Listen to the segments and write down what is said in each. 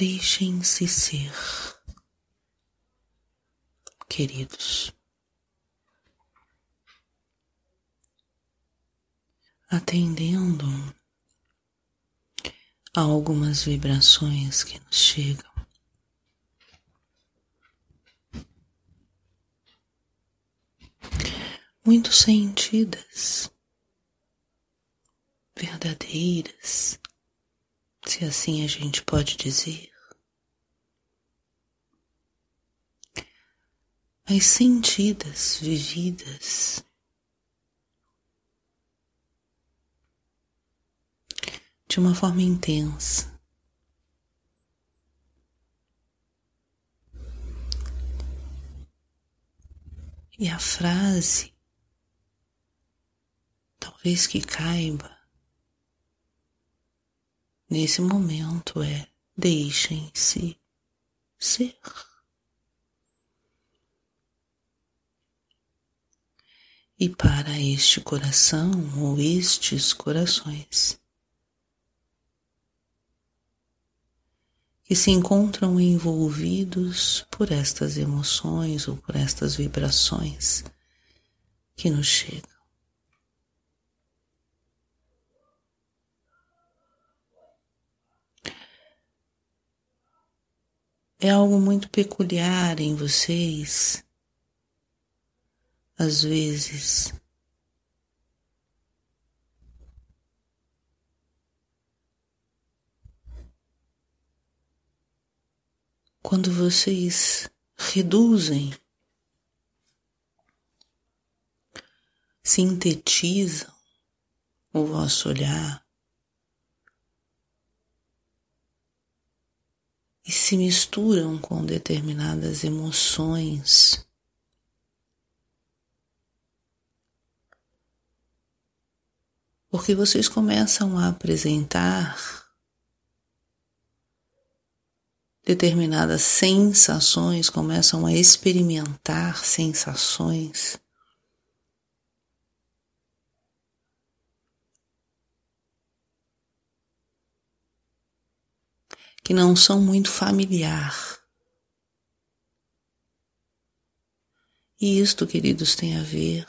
Deixem-se ser, queridos. Atendendo a algumas vibrações que nos chegam. Muito sentidas, verdadeiras, se assim a gente pode dizer. As sentidas, vividas. De uma forma intensa. E a frase, talvez que caiba nesse momento é: deixem-se ser. E para este coração ou estes corações que se encontram envolvidos por estas emoções ou por estas vibrações que nos chegam. É algo muito peculiar em vocês às vezes. Quando vocês reduzem, sintetizam o vosso olhar e se misturam com determinadas emoções porque vocês começam a apresentar determinadas sensações, começam a experimentar sensações. Que não são muito familiar. E isto, queridos, tem a ver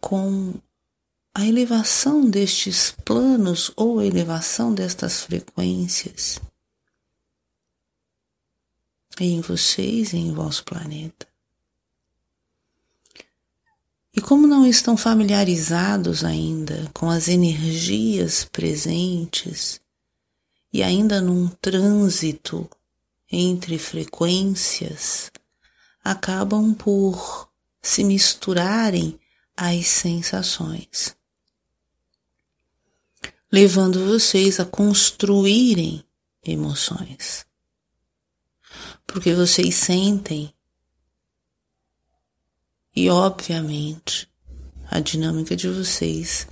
com a elevação destes planos ou a elevação destas frequências em vocês em vosso planeta. E como não estão familiarizados ainda com as energias presentes e ainda num trânsito entre frequências, acabam por se misturarem as sensações, levando vocês a construírem emoções. Porque vocês sentem e, obviamente, a dinâmica de vocês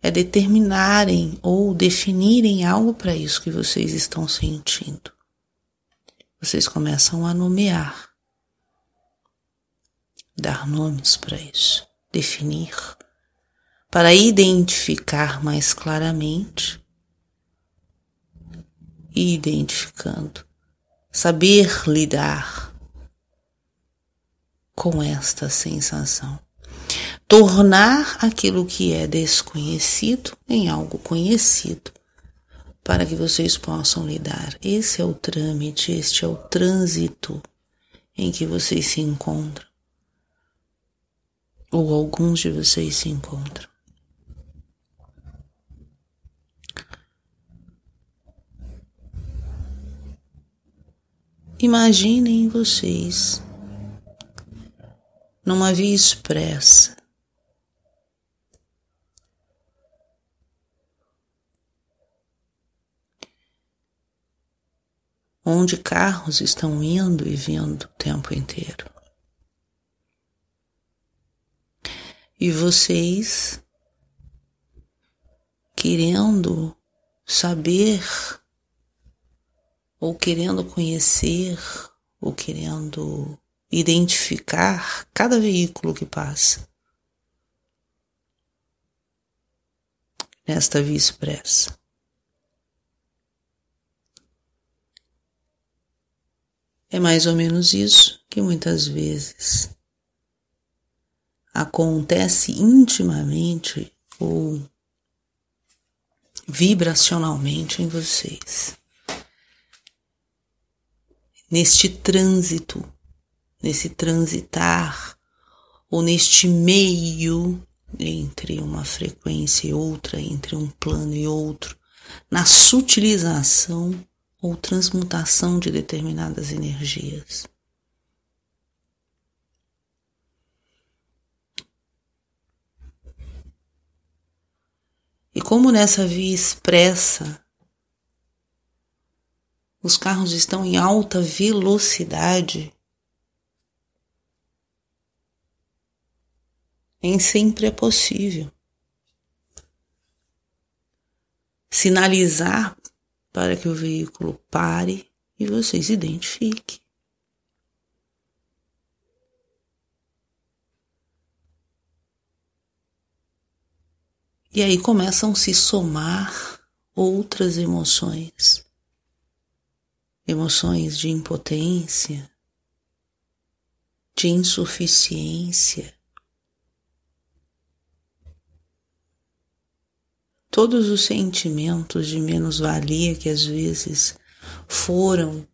é determinarem ou definirem algo para isso que vocês estão sentindo. Vocês começam a nomear, dar nomes para isso definir, para identificar mais claramente e identificando, saber lidar com esta sensação. Tornar aquilo que é desconhecido em algo conhecido, para que vocês possam lidar. Esse é o trâmite, este é o trânsito em que vocês se encontram ou alguns de vocês se encontram. Imaginem vocês numa via expressa. Onde carros estão indo e vindo o tempo inteiro. E vocês querendo saber ou querendo conhecer ou querendo identificar cada veículo que passa. nesta via expressa. É mais ou menos isso que muitas vezes acontece intimamente ou vibracionalmente em vocês. Neste trânsito, nesse transitar, ou neste meio entre uma frequência e outra, entre um plano e outro, na sutilização ou transmutação de determinadas energias. E como nessa via expressa os carros estão em alta velocidade, nem sempre é possível sinalizar para que o veículo pare e você se identifique. E aí começam a se somar outras emoções. Emoções de impotência, de insuficiência, todos os sentimentos de menos-valia que às vezes foram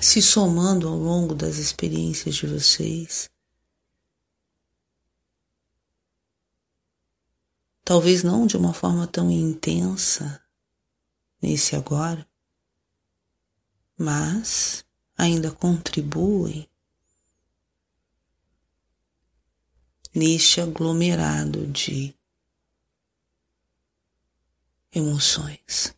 se somando ao longo das experiências de vocês. Talvez não de uma forma tão intensa nesse agora, mas ainda contribuem neste aglomerado de emoções.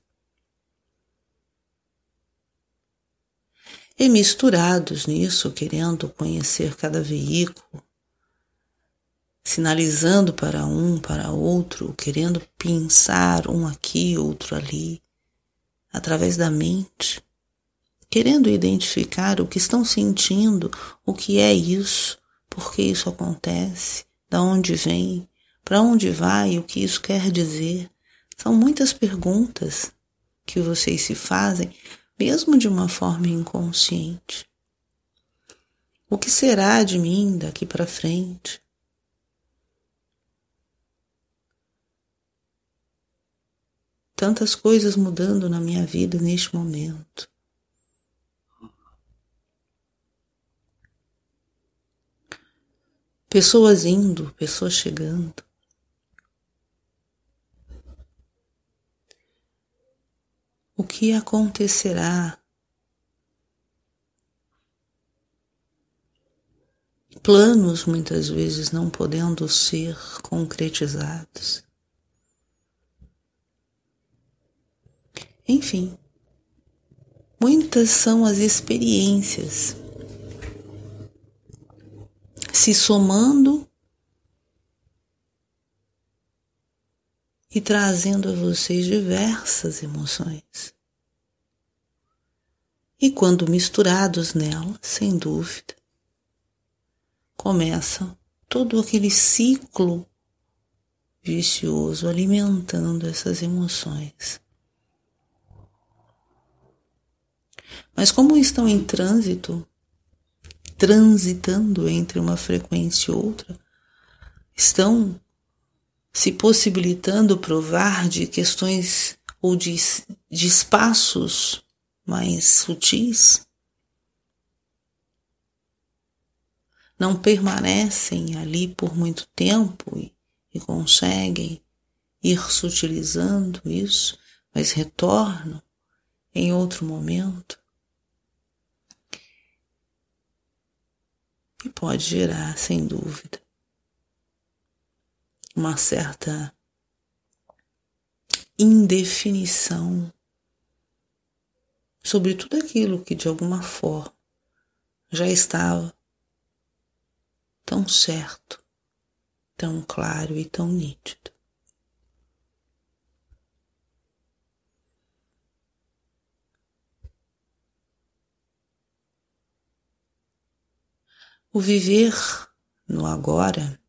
E misturados nisso, querendo conhecer cada veículo, sinalizando para um, para outro, querendo pensar um aqui, outro ali, através da mente, querendo identificar o que estão sentindo, o que é isso, por que isso acontece, da onde vem, para onde vai, o que isso quer dizer. São muitas perguntas que vocês se fazem, mesmo de uma forma inconsciente. O que será de mim daqui para frente? Tantas coisas mudando na minha vida neste momento. Pessoas indo, pessoas chegando. O que acontecerá? Planos muitas vezes não podendo ser concretizados. Enfim, muitas são as experiências se somando e trazendo a vocês diversas emoções. E quando misturados nela, sem dúvida, começa todo aquele ciclo vicioso alimentando essas emoções. Mas como estão em trânsito, transitando entre uma frequência e outra, estão se possibilitando provar de questões ou de, de espaços mais sutis, não permanecem ali por muito tempo e, e conseguem ir sutilizando isso, mas retornam em outro momento. E pode gerar, sem dúvida, uma certa indefinição sobre tudo aquilo que de alguma forma já estava tão certo, tão claro e tão nítido. O viver no agora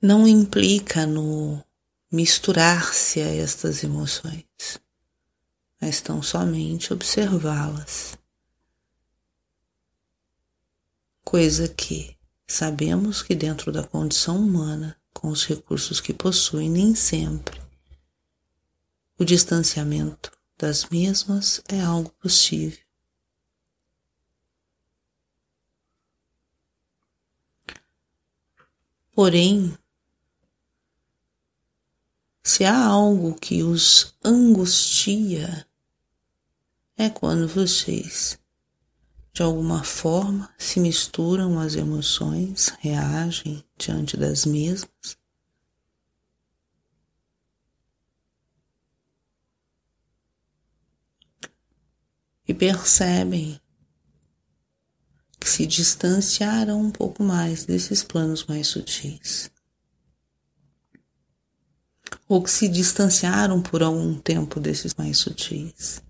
não implica no misturar-se a estas emoções, mas tão somente observá-las. Coisa que sabemos que dentro da condição humana, com os recursos que possui, nem sempre o distanciamento das mesmas é algo possível. Porém, se há algo que os angustia, é quando vocês, de alguma forma, se misturam as emoções, reagem diante das mesmas. E percebem que se distanciaram um pouco mais desses planos mais sutis. Ou que se distanciaram por algum tempo desses mais sutis.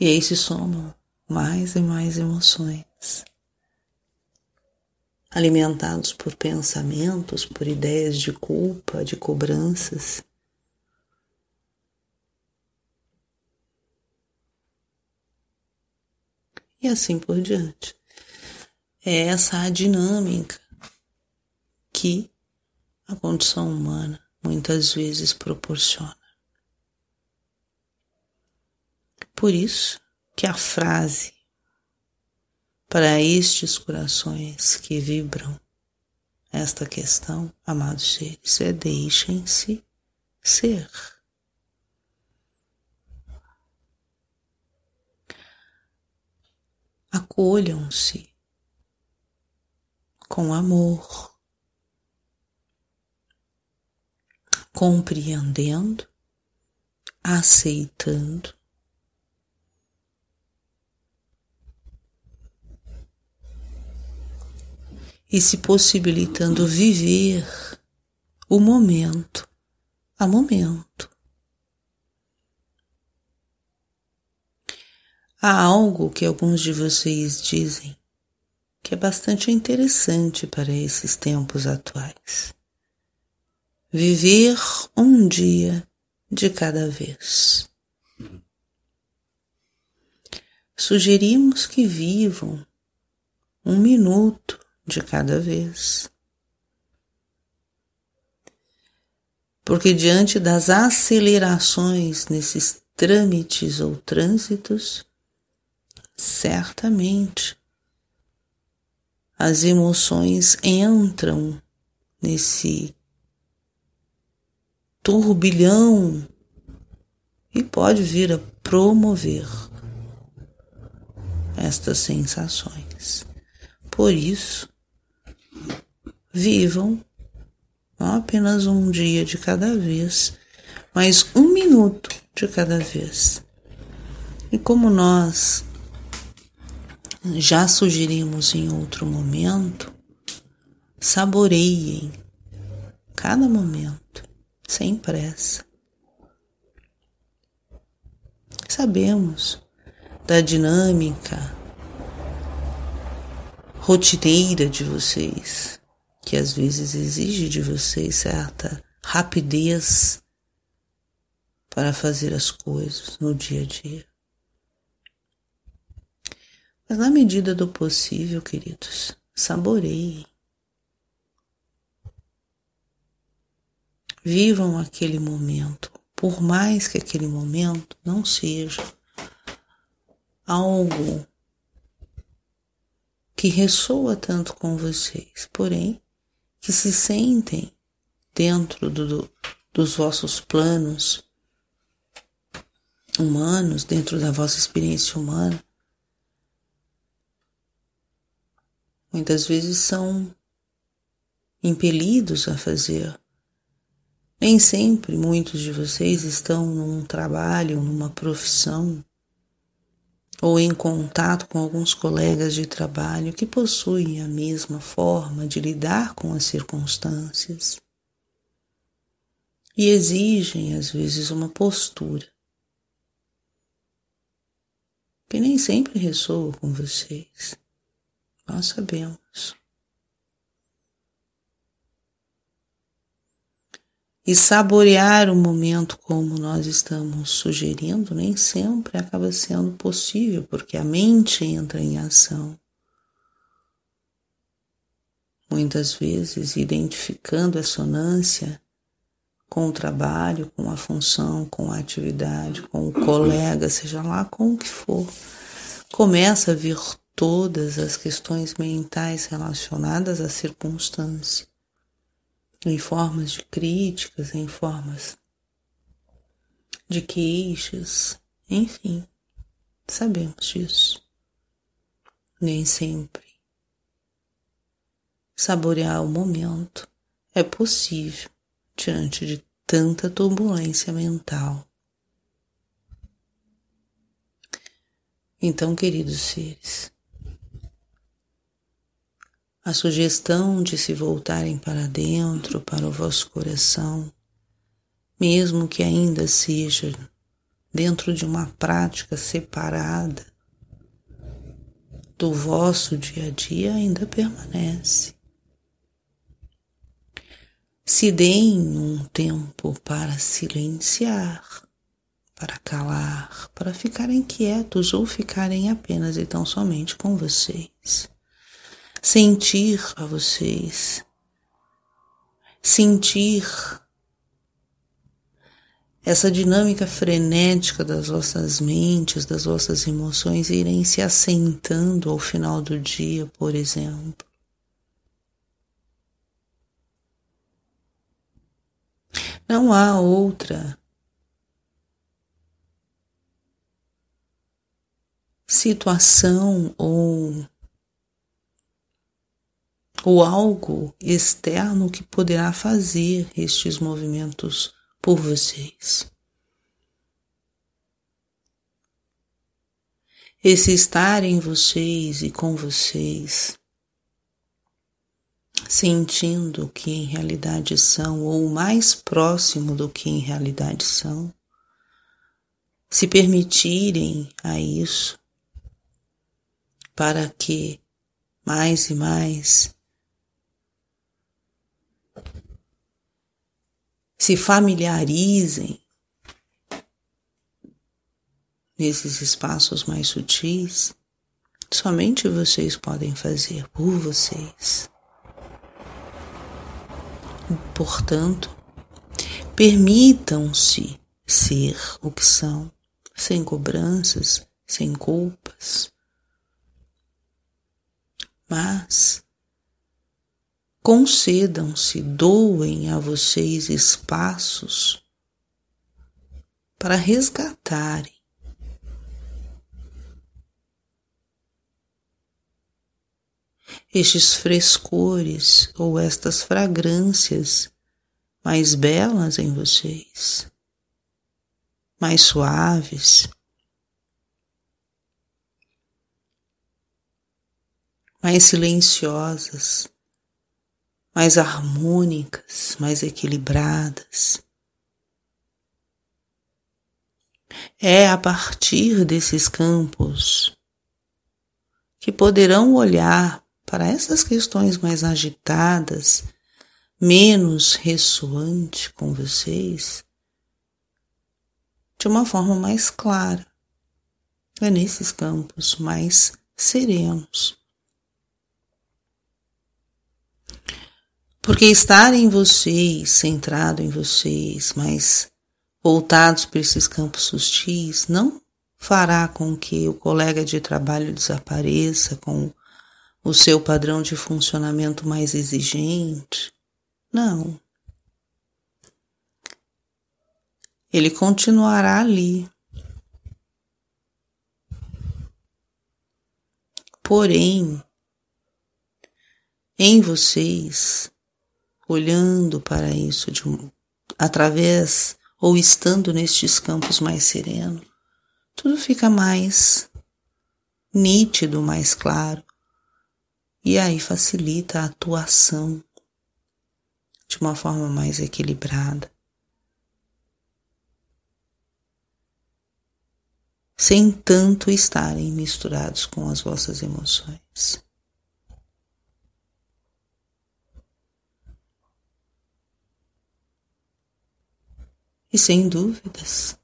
E aí se somam mais e mais emoções alimentados por pensamentos, por ideias de culpa, de cobranças. E assim por diante. É essa a dinâmica que a condição humana muitas vezes proporciona. Por isso que a frase para estes corações que vibram esta questão, amados seres, é deixem-se ser. Acolham-se com amor, compreendendo, aceitando e se possibilitando viver o momento a momento. Há algo que alguns de vocês dizem que é bastante interessante para esses tempos atuais. Viver um dia de cada vez. Sugerimos que vivam um minuto de cada vez. Porque diante das acelerações nesses trâmites ou trânsitos, certamente as emoções entram nesse turbilhão e pode vir a promover estas sensações. Por isso, Vivam não apenas um dia de cada vez, mas um minuto de cada vez. E como nós já sugerimos em outro momento, saboreiem cada momento, sem pressa. Sabemos da dinâmica rotineira de vocês, que às vezes exige de você certa rapidez para fazer as coisas no dia a dia. Mas na medida do possível, queridos, saboreiem. Vivam aquele momento, por mais que aquele momento não seja algo que ressoa tanto com vocês, porém que se sentem dentro do, dos vossos planos humanos, dentro da vossa experiência humana, muitas vezes são impelidos a fazer. Nem sempre muitos de vocês estão num trabalho, numa profissão ou em contato com alguns colegas de trabalho que possuem a mesma forma de lidar com as circunstâncias e exigem às vezes uma postura. que nem sempre ressoa com vocês. Nós sabemos. E saborear o momento como nós estamos sugerindo nem sempre acaba sendo possível, porque a mente entra em ação. Muitas vezes identificando a sonância com o trabalho, com a função, com a atividade, com o colega, seja lá com o que for, começa a vir todas as questões mentais relacionadas à circunstância, em formas de críticas, em formas de queixas, enfim, sabemos disso. Nem sempre saborear o momento é possível diante de tanta turbulência mental. Então, queridos seres, a sugestão de se voltarem para dentro, para o vosso coração, mesmo que ainda seja dentro de uma prática separada do vosso dia a dia, ainda permanece. Se deem um tempo para silenciar, para calar, para ficarem quietos ou ficarem apenas e tão somente com vocês. Sentir a vocês. Sentir essa dinâmica frenética das vossas mentes, das vossas emoções irem se assentando ao final do dia, por exemplo. Não há outra situação ou, ou algo externo que poderá fazer estes movimentos por vocês. Esse estar em vocês e com vocês sentindo que em realidade são, ou mais próximo do que em realidade são, se permitirem a isso, para que mais e mais se familiarizem nesses espaços mais sutis, somente vocês podem fazer por vocês. Portanto, permitam-se ser o que são, sem cobranças, sem culpas. Mas concedam-se, doem a vocês espaços para resgatarem estes frescores ou estas fragrâncias mais belas em vocês, mais suaves, mais silenciosas, mais harmônicas, mais equilibradas. É a partir desses campos que poderão olhar para essas questões mais agitadas, menos ressoante com vocês, de uma forma mais clara. É nesses campos mais serenos. Porque estar em vocês, centrado em vocês, mais voltados para esses campos sutis, não fará com que o colega de trabalho desapareça, com o seu padrão de funcionamento mais exigente. Não. Ele continuará ali. Porém, em vocês, olhando para isso de um, através ou estando nestes campos mais serenos, tudo fica mais nítido, mais claro, e aí facilita a atuação de uma forma mais equilibrada. sem tanto estarem misturados com as vossas emoções. E sem dúvidas,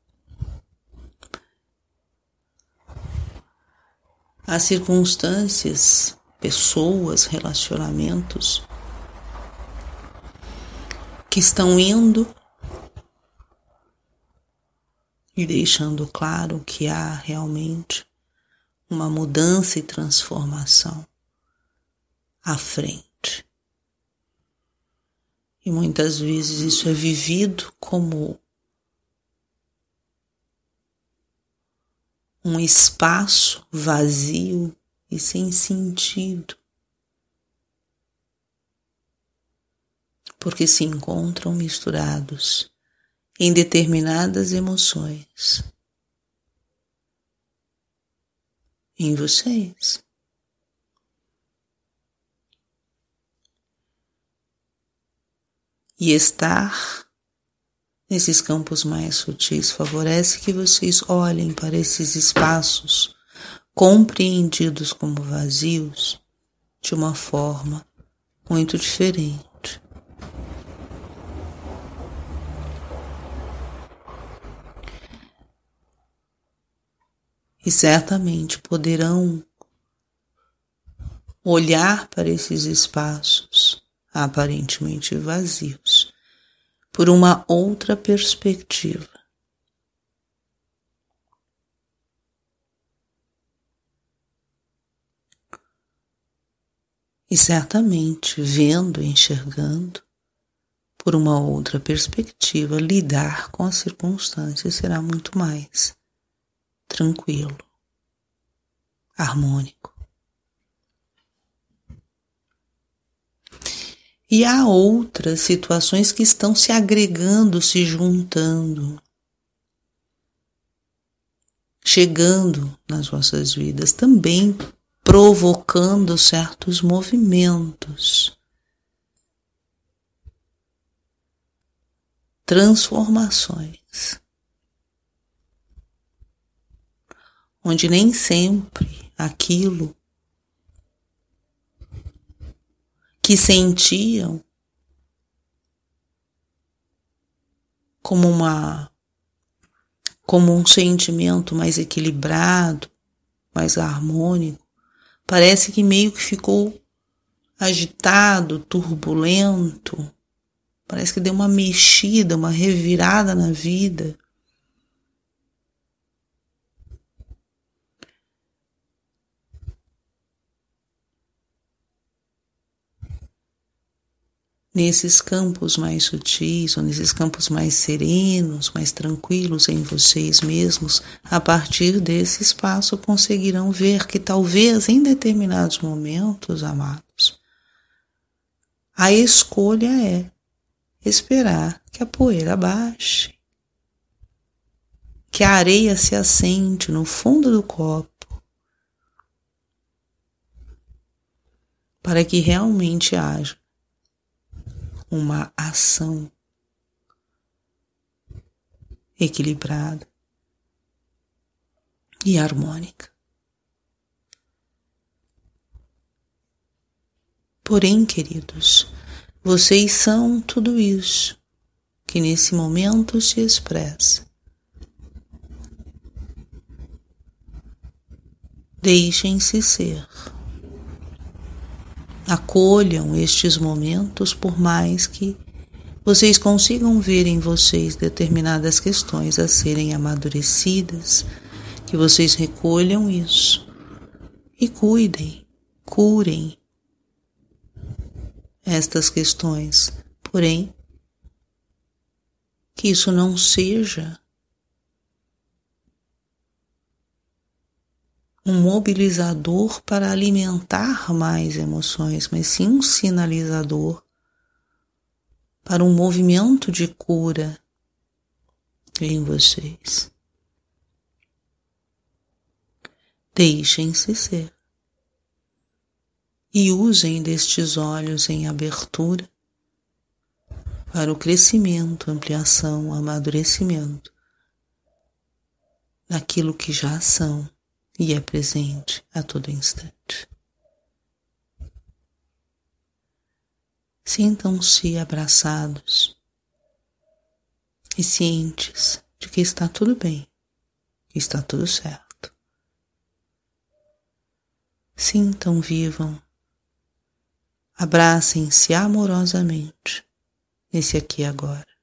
as circunstâncias, pessoas, relacionamentos que estão indo e deixando claro que há realmente uma mudança e transformação à frente. E muitas vezes isso é vivido como um espaço vazio e sem sentido, porque se encontram misturados em determinadas emoções em vocês. E estar nesses campos mais sutis favorece que vocês olhem para esses espaços compreendidos como vazios de uma forma muito diferente. E certamente poderão olhar para esses espaços aparentemente vazios por uma outra perspectiva. E certamente, vendo e enxergando por uma outra perspectiva, lidar com as circunstâncias será muito mais tranquilo, harmônico. E há outras situações que estão se agregando, se juntando, chegando nas vossas vidas, também provocando certos movimentos, transformações, onde nem sempre aquilo que sentiam como uma como um sentimento mais equilibrado, mais harmônico, parece que meio que ficou agitado, turbulento. Parece que deu uma mexida, uma revirada na vida. Nesses campos mais sutis, ou nesses campos mais serenos, mais tranquilos em vocês mesmos, a partir desse espaço conseguirão ver que talvez em determinados momentos, amados, a escolha é esperar que a poeira baixe, que a areia se assente no fundo do copo, para que realmente haja uma ação equilibrada e harmônica. Porém, queridos, vocês são tudo isso que nesse momento se expressa. Deixem-se ser. Acolham estes momentos, por mais que vocês consigam ver em vocês determinadas questões a serem amadurecidas, que vocês recolham isso e cuidem, curem estas questões. Porém, que isso não seja um mobilizador para alimentar mais emoções, mas sim um sinalizador para um movimento de cura em vocês. Deixem-se ser e usem destes olhos em abertura para o crescimento, ampliação, amadurecimento naquilo que já são e é presente a todo instante. Sintam-se abraçados e cientes de que está tudo bem, que está tudo certo. Sintam, vivam, abracem-se amorosamente nesse aqui agora.